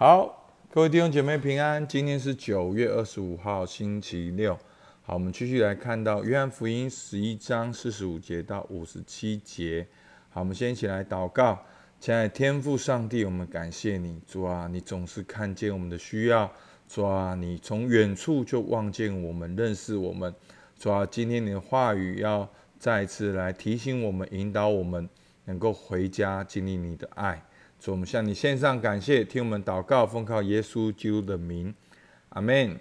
好，各位弟兄姐妹平安。今天是九月二十五号，星期六。好，我们继续来看到约翰福音十一章四十五节到五十七节。好，我们先一起来祷告。亲爱的天父上帝，我们感谢你，主啊，你总是看见我们的需要，主啊，你从远处就望见我们，认识我们，主啊，今天你的话语要再次来提醒我们，引导我们，能够回家经历你的爱。主，我们向你献上感谢，听我们祷告，奉靠耶稣基督的名，阿门。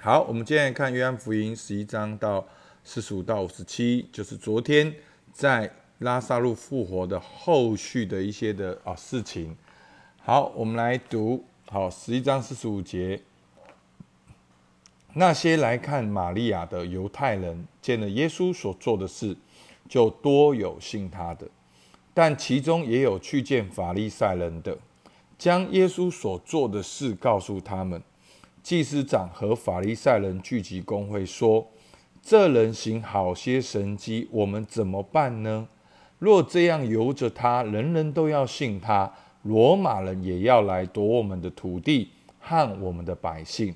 好，我们接下来看约翰福音十一章到四十五到五十七，就是昨天在拉萨路复活的后续的一些的啊事情。好，我们来读好十一章四十五节。那些来看玛利亚的犹太人见了耶稣所做的事，就多有信他的。但其中也有去见法利赛人的，将耶稣所做的事告诉他们。祭司长和法利赛人聚集公会，说：“这人行好些神迹，我们怎么办呢？若这样由着他，人人都要信他，罗马人也要来夺我们的土地和我们的百姓。”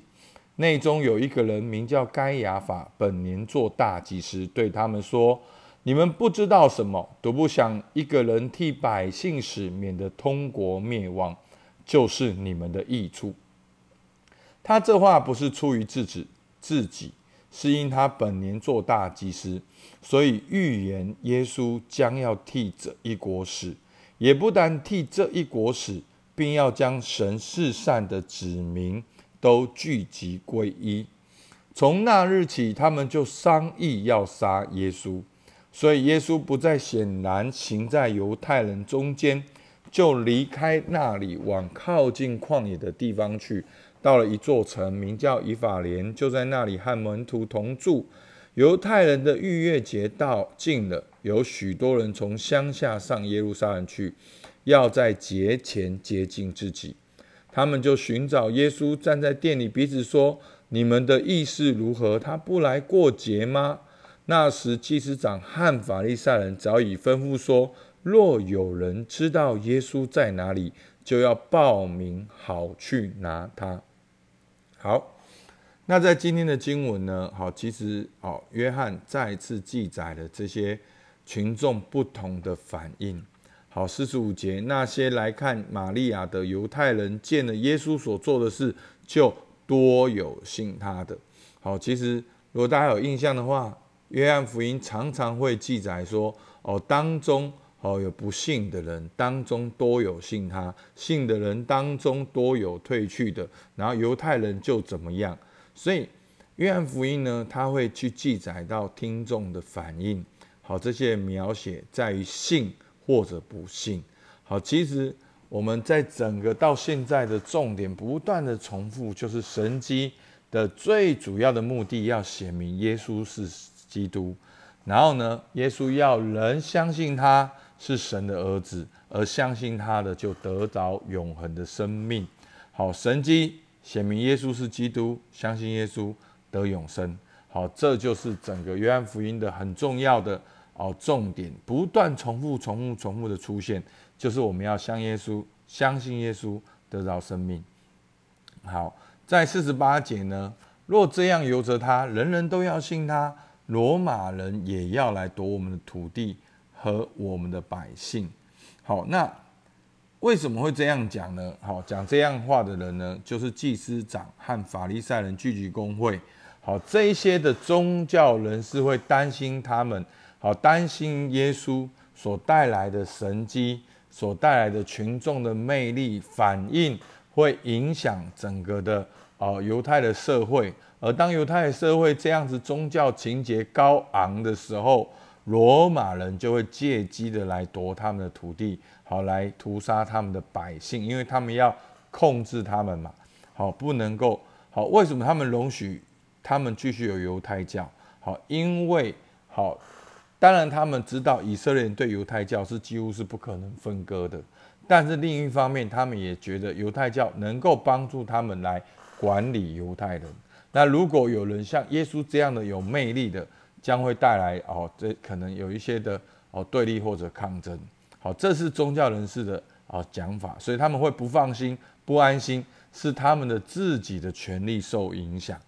内中有一个人名叫该亚法，本年做大祭司，对他们说。你们不知道什么，都不想一个人替百姓死，免得通国灭亡，就是你们的益处。他这话不是出于自己，自己是因他本年做大祭司，所以预言耶稣将要替这一国死，也不单替这一国死，并要将神世善的子民都聚集归一。从那日起，他们就商议要杀耶稣。所以耶稣不再显然行在犹太人中间，就离开那里，往靠近旷野的地方去。到了一座城，名叫以法莲，就在那里和门徒同住。犹太人的逾越节到近了，有许多人从乡下上耶路撒冷去，要在节前洁净自己。他们就寻找耶稣，站在店里，彼此说：“你们的意思如何？他不来过节吗？”那时，祭司长和法利赛人早已吩咐说：若有人知道耶稣在哪里，就要报名，好去拿他。好，那在今天的经文呢？好，其实好，约翰再次记载了这些群众不同的反应。好，四十五节，那些来看玛利亚的犹太人见了耶稣所做的事，就多有信他的。好，其实如果大家有印象的话。约翰福音常常会记载说：“哦，当中哦有不信的人，当中多有信他；信的人当中多有退去的。然后犹太人就怎么样？所以约翰福音呢，他会去记载到听众的反应。好，这些描写在于信或者不信。好，其实我们在整个到现在的重点不断的重复，就是神机的最主要的目的，要显明耶稣是。基督，然后呢？耶稣要人相信他是神的儿子，而相信他的就得着永恒的生命。好，神机显明耶稣是基督，相信耶稣得永生。好，这就是整个约翰福音的很重要的哦重点，不断重复、重复、重复的出现，就是我们要相耶稣，相信耶稣得着生命。好，在四十八节呢，若这样由着他，人人都要信他。罗马人也要来夺我们的土地和我们的百姓。好，那为什么会这样讲呢？好，讲这样话的人呢，就是祭司长和法利赛人聚集公会。好，这一些的宗教人士会担心他们，好担心耶稣所带来的神迹，所带来的群众的魅力反应，会影响整个的哦犹太的社会。而当犹太社会这样子宗教情节高昂的时候，罗马人就会借机的来夺他们的土地，好来屠杀他们的百姓，因为他们要控制他们嘛，好不能够好。为什么他们容许他们继续有犹太教？好，因为好，当然他们知道以色列人对犹太教是几乎是不可能分割的，但是另一方面，他们也觉得犹太教能够帮助他们来管理犹太人。那如果有人像耶稣这样的有魅力的，将会带来哦，这可能有一些的哦对立或者抗争。好，这是宗教人士的啊讲法，所以他们会不放心、不安心，是他们的自己的权利受影响。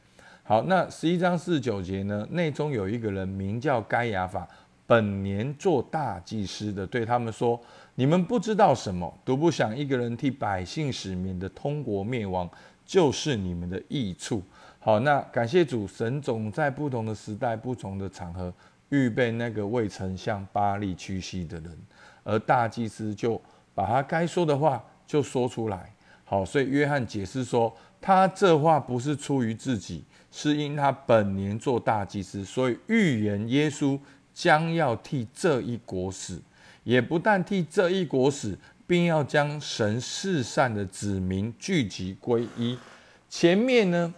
好，那十一章四十九节呢？内中有一个人名叫该亚法，本年做大祭司的，对他们说：“你们不知道什么，独不想一个人替百姓使免的通国灭亡，就是你们的益处。”好，那感谢主，神总在不同的时代、不同的场合预备那个未曾向巴利屈膝的人，而大祭司就把他该说的话就说出来。好，所以约翰解释说，他这话不是出于自己。是因他本年做大祭司，所以预言耶稣将要替这一国死，也不但替这一国死，并要将神世善的子民聚集归一。前面呢，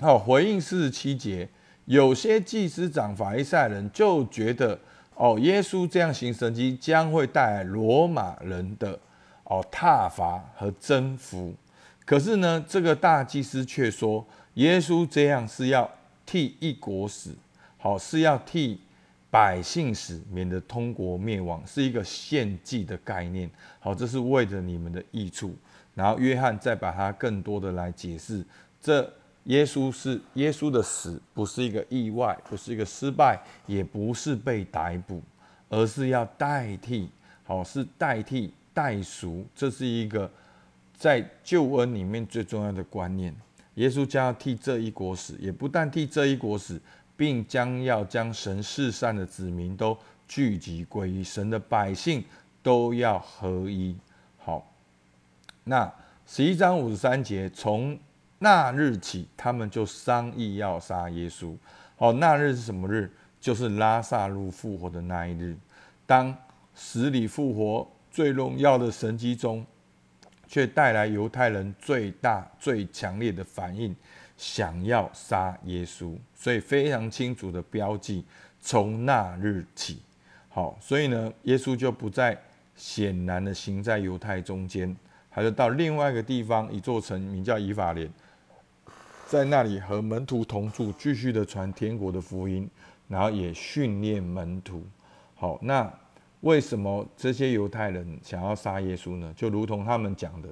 好回应四十七节，有些祭司长、法利赛人就觉得，哦，耶稣这样行神迹将会带来罗马人的哦挞伐和征服。可是呢，这个大祭司却说。耶稣这样是要替一国死，好是要替百姓死，免得通国灭亡，是一个献祭的概念。好，这是为着你们的益处。然后约翰再把它更多的来解释，这耶稣是耶稣的死，不是一个意外，不是一个失败，也不是被逮捕，而是要代替，好是代替代赎，这是一个在救恩里面最重要的观念。耶稣将要替这一国死，也不但替这一国死，并将要将神世上的子民都聚集归于神的百姓都要合一。好，那十一章五十三节，从那日起，他们就商议要杀耶稣。好，那日是什么日？就是拉萨路复活的那一日。当死里复活最荣耀的神迹中。却带来犹太人最大、最强烈的反应，想要杀耶稣，所以非常清楚的标记，从那日起，好，所以呢，耶稣就不再显然的行在犹太中间，他就到另外一个地方，一座城名叫以法莲，在那里和门徒同住，继续的传天国的福音，然后也训练门徒。好，那。为什么这些犹太人想要杀耶稣呢？就如同他们讲的，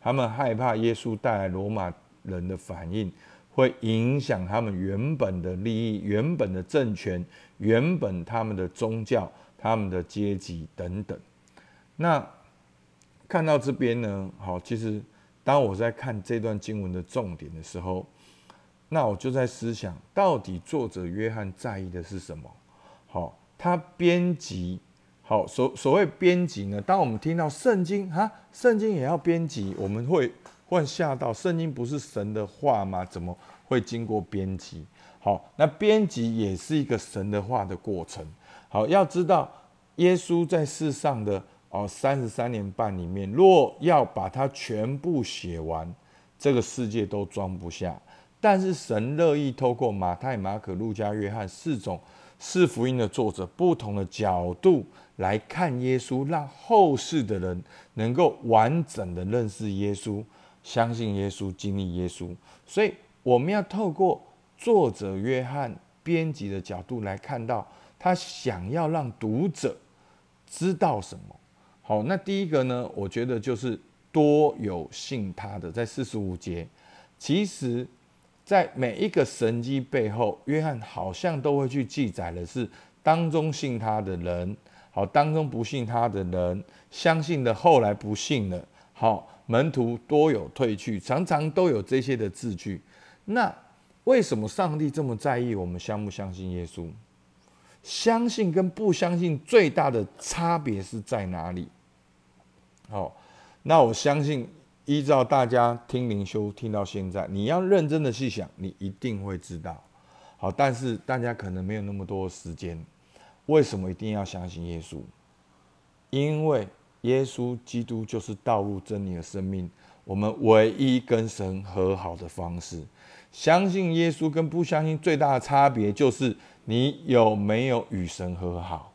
他们害怕耶稣带来罗马人的反应，会影响他们原本的利益、原本的政权、原本他们的宗教、他们的阶级等等。那看到这边呢，好，其实当我在看这段经文的重点的时候，那我就在思想，到底作者约翰在意的是什么？好，他编辑。好，所所谓编辑呢？当我们听到圣经哈，圣经也要编辑，我们会会吓到。圣经不是神的话吗？怎么会经过编辑？好，那编辑也是一个神的话的过程。好，要知道耶稣在世上的哦三十三年半里面，若要把它全部写完，这个世界都装不下。但是神乐意透过马太、马可、路加、约翰四种四福音的作者，不同的角度。来看耶稣，让后世的人能够完整的认识耶稣，相信耶稣，经历耶稣。所以我们要透过作者约翰编辑的角度来看到，他想要让读者知道什么。好，那第一个呢，我觉得就是多有信他的，在四十五节，其实在每一个神迹背后，约翰好像都会去记载的是当中信他的人。好，当中不信他的人，相信的后来不信了。好，门徒多有退去，常常都有这些的字句。那为什么上帝这么在意我们相不相信耶稣？相信跟不相信最大的差别是在哪里？好，那我相信，依照大家听灵修听到现在，你要认真的去想，你一定会知道。好，但是大家可能没有那么多时间。为什么一定要相信耶稣？因为耶稣基督就是道路、真理的生命，我们唯一跟神和好的方式。相信耶稣跟不相信最大的差别，就是你有没有与神和好。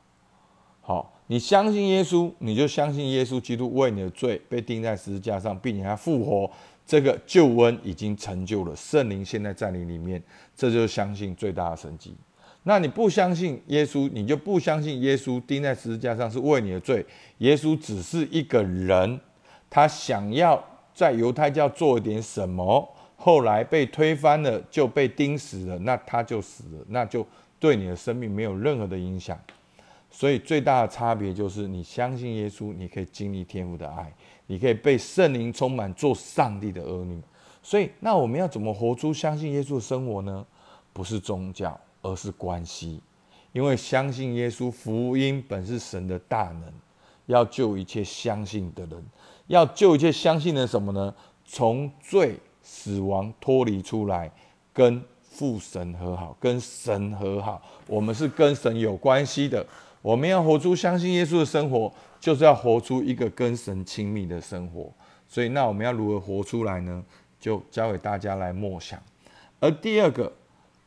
你相信耶稣，你就相信耶稣基督为你的罪被钉在十字架上，并且他复活，这个救恩已经成就了。圣灵现在在你里面，这就是相信最大的神迹。那你不相信耶稣，你就不相信耶稣钉在十字架上是为你的罪。耶稣只是一个人，他想要在犹太教做一点什么，后来被推翻了，就被钉死了，那他就死了，那就对你的生命没有任何的影响。所以最大的差别就是，你相信耶稣，你可以经历天父的爱，你可以被圣灵充满，做上帝的儿女。所以，那我们要怎么活出相信耶稣的生活呢？不是宗教，而是关系。因为相信耶稣福音本是神的大能，要救一切相信的人，要救一切相信的什么呢？从罪死亡脱离出来，跟父神和好，跟神和好。我们是跟神有关系的。我们要活出相信耶稣的生活，就是要活出一个跟神亲密的生活。所以，那我们要如何活出来呢？就交给大家来默想。而第二个，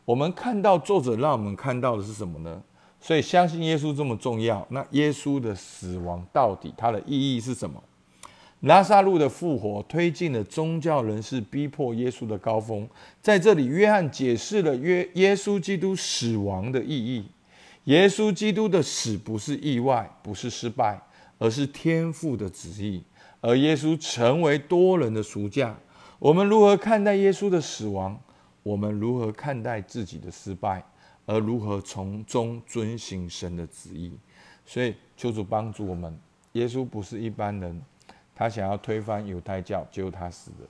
我们看到作者让我们看到的是什么呢？所以相信耶稣这么重要。那耶稣的死亡到底它的意义是什么？拉萨路的复活推进了宗教人士逼迫耶稣的高峰。在这里，约翰解释了约耶稣基督死亡的意义。耶稣基督的死不是意外，不是失败，而是天父的旨意。而耶稣成为多人的赎价。我们如何看待耶稣的死亡？我们如何看待自己的失败？而如何从中遵行神的旨意？所以求主帮助我们。耶稣不是一般人，他想要推翻犹太教，结果他死了。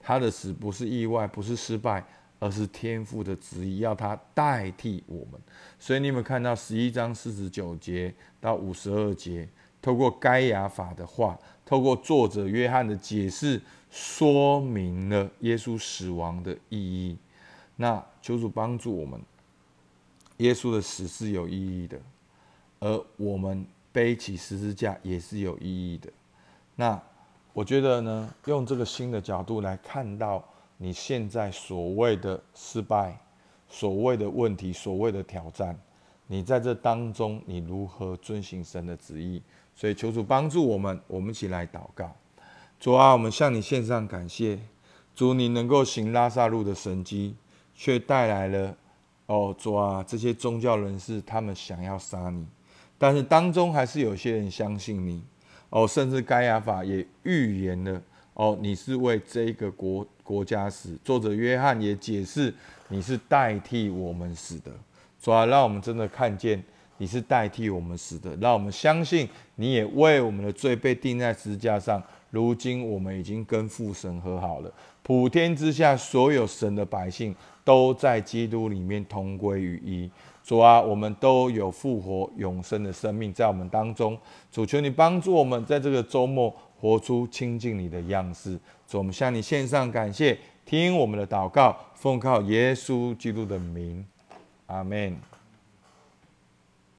他的死不是意外，不是失败，而是天父的旨意，要他代替我们。所以你们看到十一章四十九节到五十二节，透过该亚法的话，透过作者约翰的解释。说明了耶稣死亡的意义。那求主帮助我们，耶稣的死是有意义的，而我们背起十字架也是有意义的。那我觉得呢，用这个新的角度来看到你现在所谓的失败、所谓的问题、所谓的挑战，你在这当中你如何遵行神的旨意？所以求主帮助我们，我们一起来祷告。主啊，我们向你献上感谢。主，你能够行拉萨路的神迹，却带来了哦，主啊，这些宗教人士他们想要杀你，但是当中还是有些人相信你哦，甚至该亚法也预言了哦，你是为这个国国家死。作者约翰也解释，你是代替我们死的。主啊，让我们真的看见你是代替我们死的，让我们相信你也为我们的罪被钉在十字架上。如今我们已经跟父神和好了，普天之下所有神的百姓都在基督里面同归于一。主啊，我们都有复活永生的生命在我们当中。主求你帮助我们在这个周末活出亲近你的样式。主，我们向你献上感谢，听我们的祷告，奉靠耶稣基督的名，阿门。